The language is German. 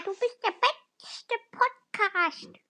du bist der beste Podcast.